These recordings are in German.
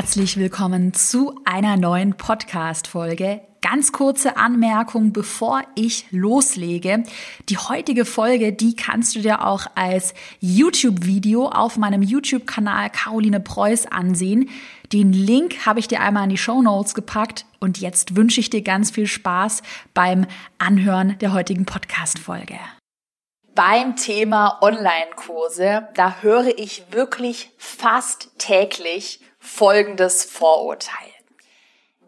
Herzlich willkommen zu einer neuen Podcast-Folge ganz kurze Anmerkung, bevor ich loslege. Die heutige Folge, die kannst du dir auch als YouTube-Video auf meinem YouTube-Kanal Caroline Preuß ansehen. Den Link habe ich dir einmal in die Show Notes gepackt und jetzt wünsche ich dir ganz viel Spaß beim Anhören der heutigen Podcast-Folge. Beim Thema Online-Kurse, da höre ich wirklich fast täglich folgendes Vorurteil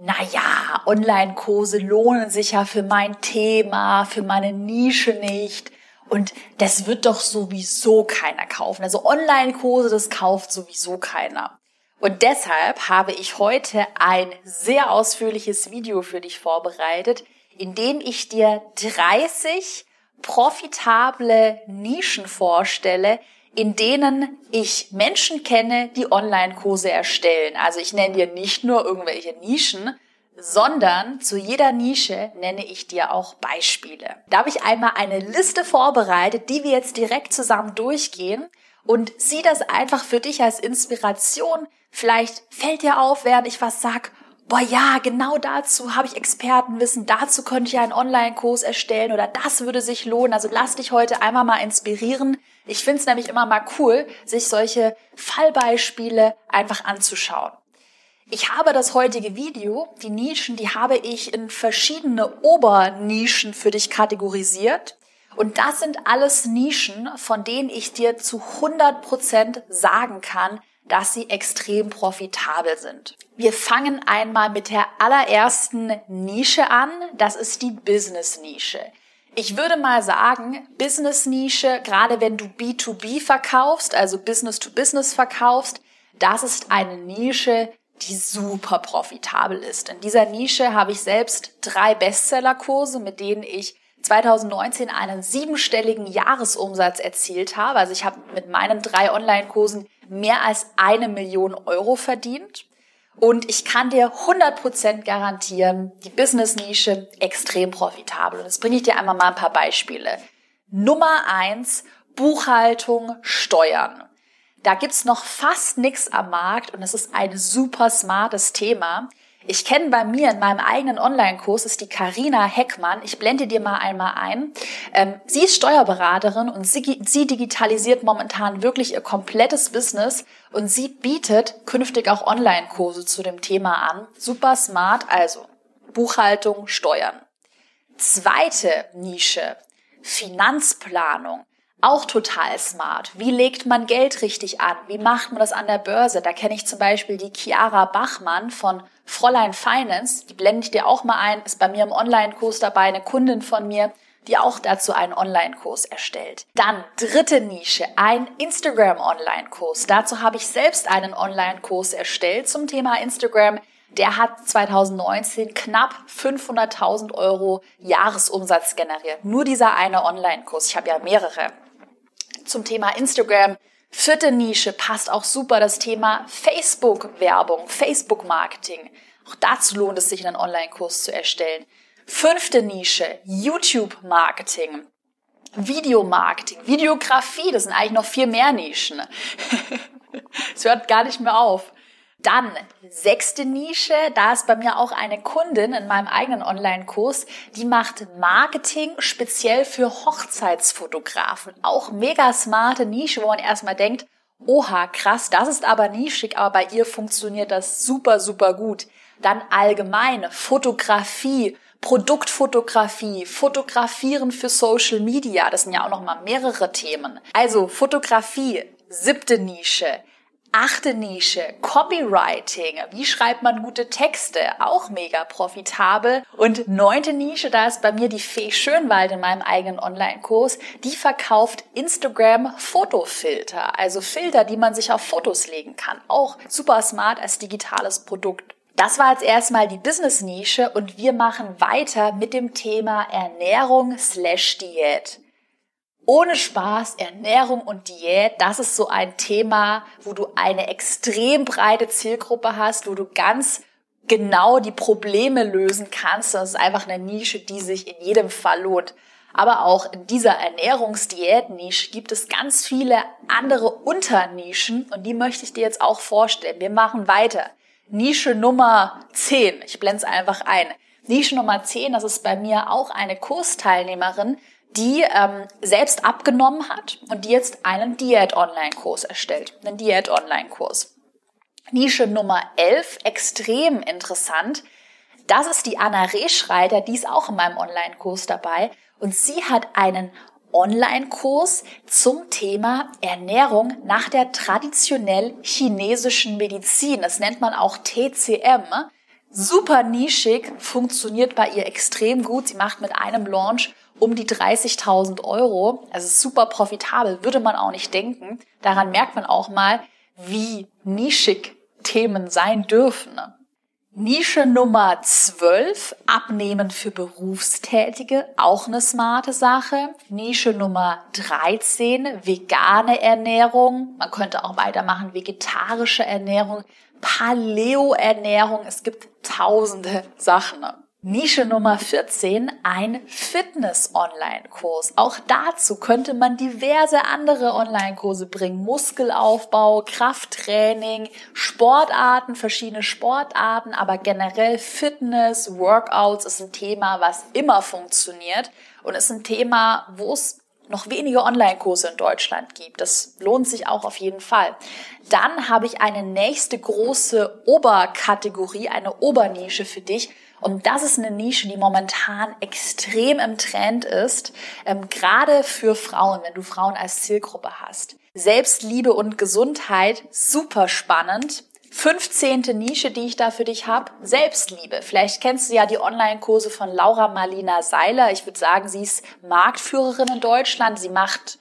naja, Online-Kurse lohnen sich ja für mein Thema, für meine Nische nicht. Und das wird doch sowieso keiner kaufen. Also Online-Kurse, das kauft sowieso keiner. Und deshalb habe ich heute ein sehr ausführliches Video für dich vorbereitet, in dem ich dir 30 profitable Nischen vorstelle, in denen ich Menschen kenne, die Online-Kurse erstellen. Also ich nenne dir nicht nur irgendwelche Nischen, sondern zu jeder Nische nenne ich dir auch Beispiele. Da habe ich einmal eine Liste vorbereitet, die wir jetzt direkt zusammen durchgehen und sieh das einfach für dich als Inspiration. Vielleicht fällt dir auf, während ich was sag, boah ja, genau dazu habe ich Expertenwissen, dazu könnte ich einen Online-Kurs erstellen oder das würde sich lohnen. Also lass dich heute einmal mal inspirieren. Ich finde es nämlich immer mal cool, sich solche Fallbeispiele einfach anzuschauen. Ich habe das heutige Video, die Nischen, die habe ich in verschiedene Obernischen für dich kategorisiert. Und das sind alles Nischen, von denen ich dir zu 100 Prozent sagen kann, dass sie extrem profitabel sind. Wir fangen einmal mit der allerersten Nische an. Das ist die Business-Nische. Ich würde mal sagen, Business-Nische, gerade wenn du B2B verkaufst, also Business-to-Business verkaufst, das ist eine Nische, die super profitabel ist. In dieser Nische habe ich selbst drei Bestsellerkurse, mit denen ich 2019 einen siebenstelligen Jahresumsatz erzielt habe. Also ich habe mit meinen drei Online-Kursen mehr als eine Million Euro verdient. Und ich kann dir 100% garantieren, die Business-Nische extrem profitabel. Und jetzt bringe ich dir einmal mal ein paar Beispiele. Nummer eins, Buchhaltung, Steuern. Da gibt's noch fast nichts am Markt und es ist ein super smartes Thema. Ich kenne bei mir in meinem eigenen Online-Kurs ist die Karina Heckmann. Ich blende dir mal einmal ein. Ähm, sie ist Steuerberaterin und sie, sie digitalisiert momentan wirklich ihr komplettes Business und sie bietet künftig auch Online-Kurse zu dem Thema an. Super smart, also Buchhaltung, Steuern. Zweite Nische, Finanzplanung. Auch total smart. Wie legt man Geld richtig an? Wie macht man das an der Börse? Da kenne ich zum Beispiel die Chiara Bachmann von Fräulein Finance. Die blende ich dir auch mal ein. Ist bei mir im Online-Kurs dabei. Eine Kundin von mir, die auch dazu einen Online-Kurs erstellt. Dann dritte Nische, ein Instagram-Online-Kurs. Dazu habe ich selbst einen Online-Kurs erstellt zum Thema Instagram. Der hat 2019 knapp 500.000 Euro Jahresumsatz generiert. Nur dieser eine Online-Kurs. Ich habe ja mehrere zum Thema Instagram. Vierte Nische passt auch super das Thema Facebook-Werbung, Facebook-Marketing. Auch dazu lohnt es sich, einen Online-Kurs zu erstellen. Fünfte Nische, YouTube-Marketing. Videomarketing, Videografie, das sind eigentlich noch viel mehr Nischen. Es hört gar nicht mehr auf. Dann sechste Nische, da ist bei mir auch eine Kundin in meinem eigenen Online-Kurs, die macht Marketing speziell für Hochzeitsfotografen. Auch mega smarte Nische, wo man erstmal denkt, oha, krass, das ist aber nischig, aber bei ihr funktioniert das super, super gut. Dann allgemeine Fotografie, Produktfotografie, Fotografieren für Social Media, das sind ja auch noch mal mehrere Themen. Also Fotografie, siebte Nische. Achte Nische, Copywriting. Wie schreibt man gute Texte? Auch mega profitabel. Und neunte Nische, da ist bei mir die Fee Schönwald in meinem eigenen Online-Kurs. Die verkauft Instagram Fotofilter. Also Filter, die man sich auf Fotos legen kann. Auch super smart als digitales Produkt. Das war jetzt erstmal die Business-Nische und wir machen weiter mit dem Thema Ernährung slash Diät ohne Spaß, Ernährung und Diät, das ist so ein Thema, wo du eine extrem breite Zielgruppe hast, wo du ganz genau die Probleme lösen kannst. Das ist einfach eine Nische, die sich in jedem Fall lohnt. Aber auch in dieser Ernährungsdiät-Nische gibt es ganz viele andere Unternischen und die möchte ich dir jetzt auch vorstellen. Wir machen weiter. Nische Nummer 10. Ich blende es einfach ein. Nische Nummer 10, das ist bei mir auch eine Kursteilnehmerin, die ähm, selbst abgenommen hat und die jetzt einen Diät-Online-Kurs erstellt. Einen Diät-Online-Kurs. Nische Nummer 11, extrem interessant. Das ist die Anna Rehschreiter, die ist auch in meinem Online-Kurs dabei. Und sie hat einen Online-Kurs zum Thema Ernährung nach der traditionell chinesischen Medizin. Das nennt man auch TCM. Super nischig, funktioniert bei ihr extrem gut. Sie macht mit einem Launch um die 30.000 Euro. Also super profitabel, würde man auch nicht denken. Daran merkt man auch mal, wie nischig Themen sein dürfen. Nische Nummer 12, Abnehmen für Berufstätige, auch eine smarte Sache. Nische Nummer 13, vegane Ernährung. Man könnte auch weitermachen, vegetarische Ernährung, Paleo-Ernährung. Es gibt tausende Sachen. Nische Nummer 14, ein Fitness-Online-Kurs. Auch dazu könnte man diverse andere Online-Kurse bringen. Muskelaufbau, Krafttraining, Sportarten, verschiedene Sportarten, aber generell Fitness, Workouts ist ein Thema, was immer funktioniert und ist ein Thema, wo es noch wenige Online-Kurse in Deutschland gibt. Das lohnt sich auch auf jeden Fall. Dann habe ich eine nächste große Oberkategorie, eine Obernische für dich und das ist eine Nische, die momentan extrem im Trend ist, ähm, gerade für Frauen, wenn du Frauen als Zielgruppe hast. Selbstliebe und Gesundheit, super spannend. 15. Nische, die ich da für dich habe, Selbstliebe. Vielleicht kennst du ja die Online-Kurse von Laura Marlina Seiler. Ich würde sagen, sie ist Marktführerin in Deutschland. Sie macht,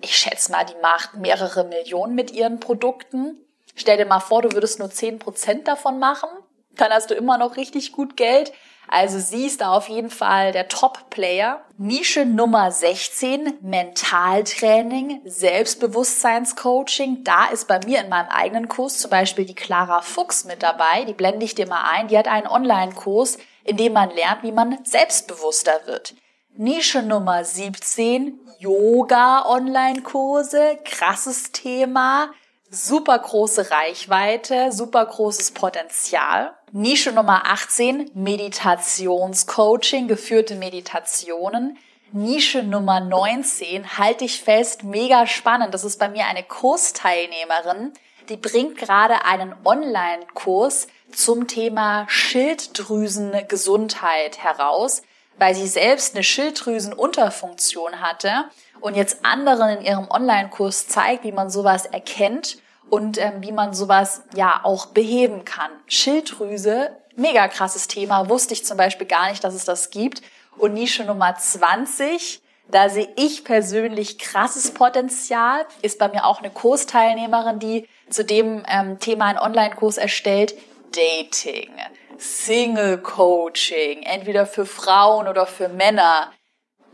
ich schätze mal, die macht mehrere Millionen mit ihren Produkten. Stell dir mal vor, du würdest nur 10% davon machen dann hast du immer noch richtig gut Geld. Also sie ist da auf jeden Fall der Top-Player. Nische Nummer 16, Mentaltraining, Selbstbewusstseinscoaching. Da ist bei mir in meinem eigenen Kurs zum Beispiel die Clara Fuchs mit dabei. Die blende ich dir mal ein. Die hat einen Online-Kurs, in dem man lernt, wie man selbstbewusster wird. Nische Nummer 17, Yoga-Online-Kurse. Krasses Thema super große Reichweite, super großes Potenzial. Nische Nummer 18, Meditationscoaching, geführte Meditationen. Nische Nummer 19, halte ich fest, mega spannend. Das ist bei mir eine Kursteilnehmerin, die bringt gerade einen Online-Kurs zum Thema Schilddrüsengesundheit heraus, weil sie selbst eine Schilddrüsenunterfunktion hatte und jetzt anderen in ihrem Online-Kurs zeigt, wie man sowas erkennt und ähm, wie man sowas ja auch beheben kann. Schilddrüse, mega krasses Thema, wusste ich zum Beispiel gar nicht, dass es das gibt. Und Nische Nummer 20, da sehe ich persönlich krasses Potenzial, ist bei mir auch eine Kursteilnehmerin, die zu dem ähm, Thema einen Online-Kurs erstellt, Dating, Single Coaching, entweder für Frauen oder für Männer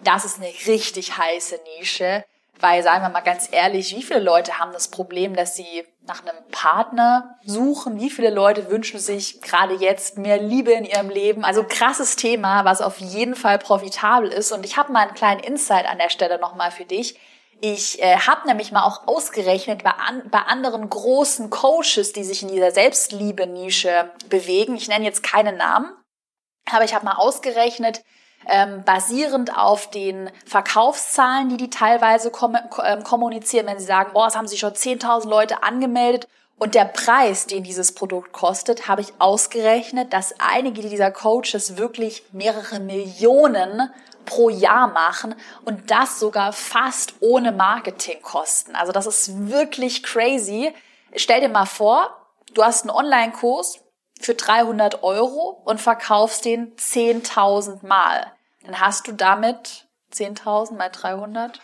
das ist eine richtig heiße Nische, weil, sagen wir mal ganz ehrlich, wie viele Leute haben das Problem, dass sie nach einem Partner suchen? Wie viele Leute wünschen sich gerade jetzt mehr Liebe in ihrem Leben? Also krasses Thema, was auf jeden Fall profitabel ist. Und ich habe mal einen kleinen Insight an der Stelle nochmal für dich. Ich äh, habe nämlich mal auch ausgerechnet bei, an, bei anderen großen Coaches, die sich in dieser Selbstliebe-Nische bewegen. Ich nenne jetzt keine Namen, aber ich habe mal ausgerechnet, ähm, basierend auf den Verkaufszahlen, die die teilweise kom ähm, kommunizieren, wenn sie sagen, boah, es haben sich schon 10.000 Leute angemeldet und der Preis, den dieses Produkt kostet, habe ich ausgerechnet, dass einige dieser Coaches wirklich mehrere Millionen pro Jahr machen und das sogar fast ohne Marketingkosten. Also das ist wirklich crazy. Stell dir mal vor, du hast einen Online-Kurs, für 300 Euro und verkaufst den 10.000 Mal. Dann hast du damit 10.000 mal 300.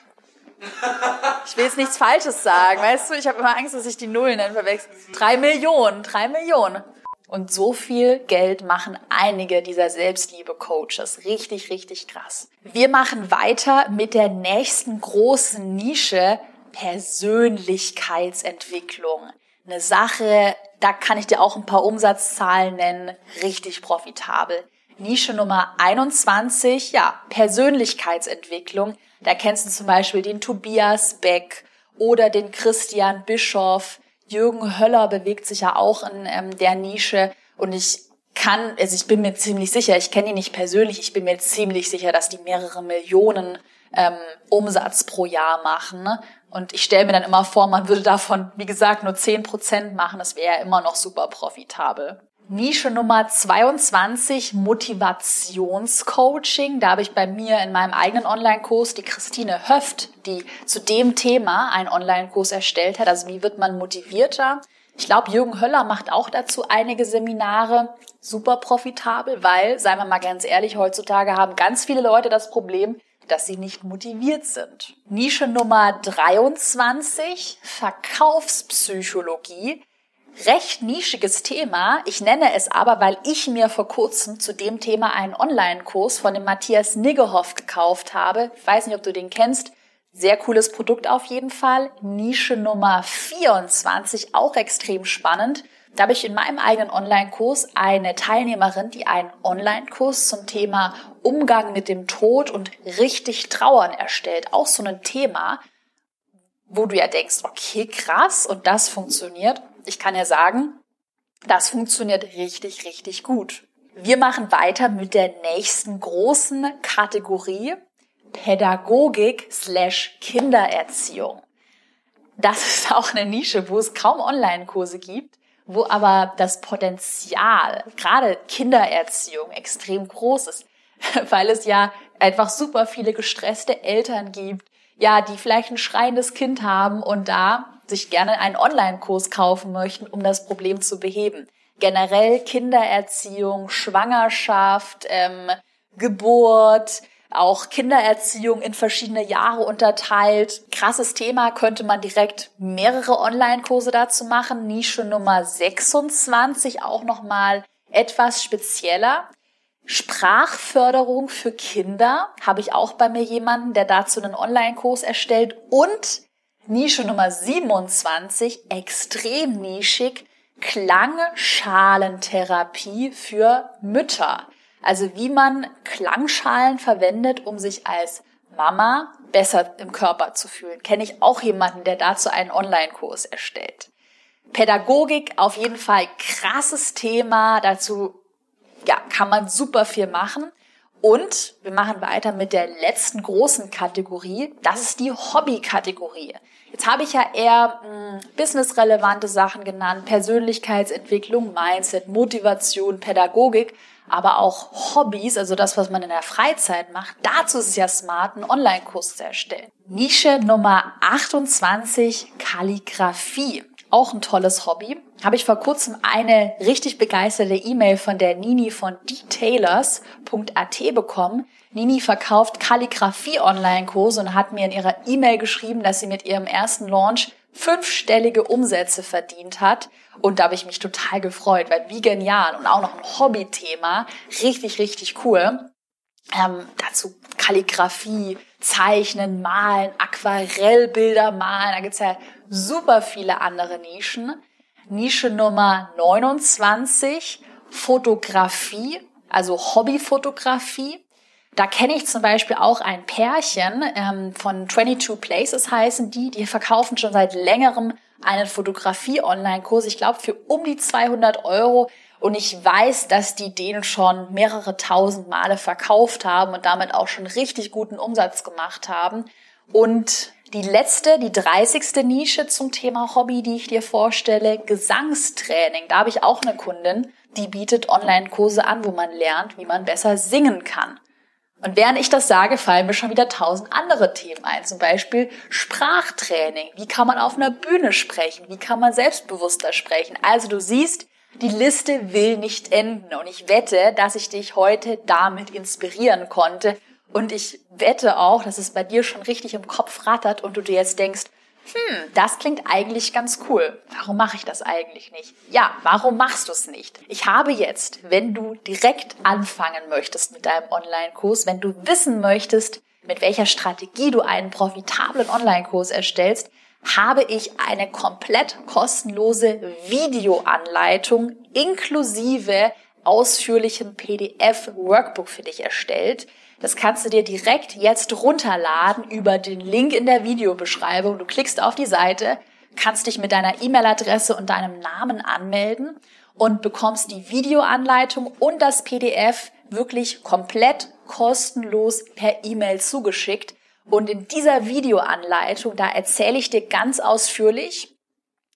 Ich will jetzt nichts Falsches sagen, weißt du? Ich habe immer Angst, dass ich die Nullen dann verwechsel. Drei Millionen, drei Millionen. Und so viel Geld machen einige dieser Selbstliebe-Coaches. Richtig, richtig krass. Wir machen weiter mit der nächsten großen Nische Persönlichkeitsentwicklung. Eine Sache, da kann ich dir auch ein paar Umsatzzahlen nennen, richtig profitabel. Nische Nummer 21, ja, Persönlichkeitsentwicklung. Da kennst du zum Beispiel den Tobias Beck oder den Christian Bischoff. Jürgen Höller bewegt sich ja auch in ähm, der Nische und ich kann, also ich bin mir ziemlich sicher, ich kenne ihn nicht persönlich, ich bin mir ziemlich sicher, dass die mehrere Millionen ähm, Umsatz pro Jahr machen. Ne? Und ich stelle mir dann immer vor, man würde davon, wie gesagt, nur zehn Prozent machen, das wäre ja immer noch super profitabel. Nische Nummer 22, Motivationscoaching. Da habe ich bei mir in meinem eigenen Online-Kurs die Christine Höft, die zu dem Thema einen Online-Kurs erstellt hat. Also wie wird man motivierter? Ich glaube, Jürgen Höller macht auch dazu einige Seminare. Super profitabel, weil, seien wir mal ganz ehrlich, heutzutage haben ganz viele Leute das Problem, dass sie nicht motiviert sind. Nische Nummer 23, Verkaufspsychologie recht nischiges Thema. Ich nenne es aber, weil ich mir vor kurzem zu dem Thema einen Online-Kurs von dem Matthias Niggehoff gekauft habe. Ich weiß nicht, ob du den kennst. Sehr cooles Produkt auf jeden Fall. Nische Nummer 24, auch extrem spannend. Da habe ich in meinem eigenen Online-Kurs eine Teilnehmerin, die einen Online-Kurs zum Thema Umgang mit dem Tod und richtig Trauern erstellt. Auch so ein Thema, wo du ja denkst, okay, krass, und das funktioniert ich kann ja sagen, das funktioniert richtig, richtig gut. Wir machen weiter mit der nächsten großen Kategorie Pädagogik slash Kindererziehung. Das ist auch eine Nische, wo es kaum Online-Kurse gibt, wo aber das Potenzial, gerade Kindererziehung, extrem groß ist, weil es ja einfach super viele gestresste Eltern gibt, ja, die vielleicht ein schreiendes Kind haben und da sich gerne einen Online-Kurs kaufen möchten, um das Problem zu beheben. Generell Kindererziehung, Schwangerschaft, ähm, Geburt, auch Kindererziehung in verschiedene Jahre unterteilt. Krasses Thema, könnte man direkt mehrere Online-Kurse dazu machen. Nische Nummer 26 auch nochmal etwas spezieller. Sprachförderung für Kinder habe ich auch bei mir jemanden, der dazu einen Online-Kurs erstellt und Nische Nummer 27, extrem nischig, Klangschalentherapie für Mütter. Also wie man Klangschalen verwendet, um sich als Mama besser im Körper zu fühlen. Kenne ich auch jemanden, der dazu einen Online-Kurs erstellt. Pädagogik auf jeden Fall krasses Thema. Dazu ja, kann man super viel machen. Und wir machen weiter mit der letzten großen Kategorie. Das ist die Hobby-Kategorie. Jetzt habe ich ja eher hm, businessrelevante Sachen genannt, Persönlichkeitsentwicklung, Mindset, Motivation, Pädagogik, aber auch Hobbys, also das, was man in der Freizeit macht. Dazu ist es ja smart, einen Online-Kurs zu erstellen. Nische Nummer 28, Kalligraphie. Auch ein tolles Hobby. Habe ich vor kurzem eine richtig begeisterte E-Mail von der Nini von detailers.at bekommen Nini verkauft Kalligrafie-Online-Kurse und hat mir in ihrer E-Mail geschrieben, dass sie mit ihrem ersten Launch fünfstellige Umsätze verdient hat. Und da habe ich mich total gefreut, weil wie genial und auch noch ein Hobbythema. Richtig, richtig cool. Ähm, dazu Kalligrafie, Zeichnen, Malen, Aquarellbilder malen. Da gibt's ja super viele andere Nischen. Nische Nummer 29, Fotografie, also Hobbyfotografie. Da kenne ich zum Beispiel auch ein Pärchen ähm, von 22 Places heißen die, die verkaufen schon seit längerem einen Fotografie-Online-Kurs, ich glaube für um die 200 Euro. Und ich weiß, dass die den schon mehrere tausend Male verkauft haben und damit auch schon richtig guten Umsatz gemacht haben. Und die letzte, die 30. Nische zum Thema Hobby, die ich dir vorstelle, Gesangstraining. Da habe ich auch eine Kundin, die bietet Online-Kurse an, wo man lernt, wie man besser singen kann. Und während ich das sage, fallen mir schon wieder tausend andere Themen ein. Zum Beispiel Sprachtraining. Wie kann man auf einer Bühne sprechen? Wie kann man selbstbewusster sprechen? Also du siehst, die Liste will nicht enden. Und ich wette, dass ich dich heute damit inspirieren konnte. Und ich wette auch, dass es bei dir schon richtig im Kopf rattert und du dir jetzt denkst, hm, das klingt eigentlich ganz cool. Warum mache ich das eigentlich nicht? Ja, warum machst du es nicht? Ich habe jetzt, wenn du direkt anfangen möchtest mit deinem Online-Kurs, wenn du wissen möchtest, mit welcher Strategie du einen profitablen Online-Kurs erstellst, habe ich eine komplett kostenlose Videoanleitung inklusive ausführlichen PDF-Workbook für dich erstellt. Das kannst du dir direkt jetzt runterladen über den Link in der Videobeschreibung. Du klickst auf die Seite, kannst dich mit deiner E-Mail-Adresse und deinem Namen anmelden und bekommst die Videoanleitung und das PDF wirklich komplett kostenlos per E-Mail zugeschickt. Und in dieser Videoanleitung, da erzähle ich dir ganz ausführlich,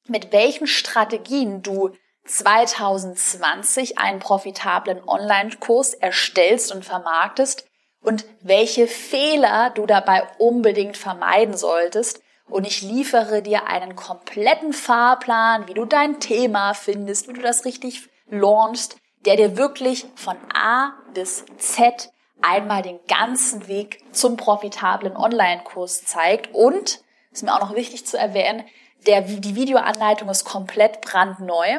mit welchen Strategien du 2020 einen profitablen Online-Kurs erstellst und vermarktest und welche Fehler du dabei unbedingt vermeiden solltest. Und ich liefere dir einen kompletten Fahrplan, wie du dein Thema findest, wie du das richtig launchst, der dir wirklich von A bis Z einmal den ganzen Weg zum profitablen Online-Kurs zeigt. Und, ist mir auch noch wichtig zu erwähnen, der, die Videoanleitung ist komplett brandneu.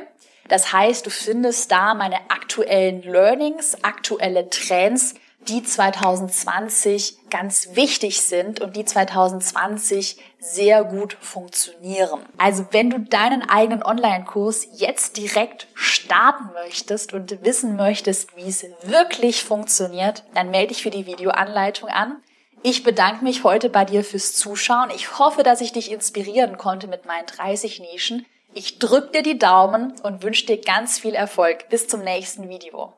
Das heißt, du findest da meine aktuellen Learnings, aktuelle Trends, die 2020 ganz wichtig sind und die 2020 sehr gut funktionieren. Also wenn du deinen eigenen Online-Kurs jetzt direkt starten möchtest und wissen möchtest, wie es wirklich funktioniert, dann melde dich für die Videoanleitung an. Ich bedanke mich heute bei dir fürs Zuschauen. Ich hoffe, dass ich dich inspirieren konnte mit meinen 30 Nischen. Ich drücke dir die Daumen und wünsche dir ganz viel Erfolg. Bis zum nächsten Video.